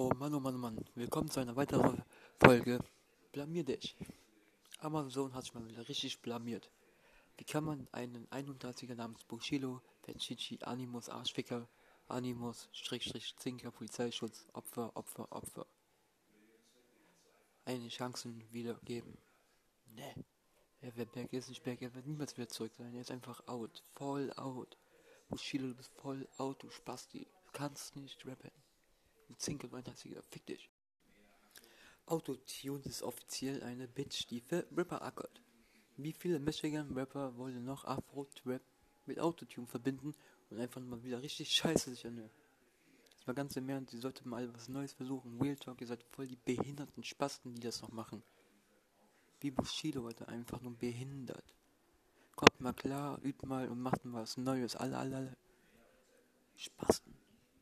Oh Mann, oh Mann, oh Mann. Willkommen zu einer weiteren Folge. Blamier dich. Amazon hat sich mal wieder richtig blamiert. Wie kann man einen 31er namens Bushido, Penchichi, Animus, Arschficker, Animus, Schrägstrich, Zinker, Polizeischutz, Opfer, Opfer, Opfer eine Chancen wiedergeben? Ne. Er wird Berg ist nicht Berg, er wird niemals wieder zurück sein. Er ist einfach out. Voll out. Bushido, du bist voll out, du Spasti. Du kannst nicht rappen. Du Zinkel, mein Herziger, fick dich. Autotune ist offiziell eine Bitch, die für Rapper ackert. Wie viele Michigan-Rapper wollen noch Afro-Trap mit Autotune verbinden und einfach mal wieder richtig scheiße sich anhören? Das war ganz im Ernst, ihr solltet mal was Neues versuchen. Real Talk, ihr seid voll die behinderten Spasten, die das noch machen. Wie Bushido, Alter, einfach nur behindert. Kommt mal klar, übt mal und macht mal was Neues. Alle, alle, alle. Spasten.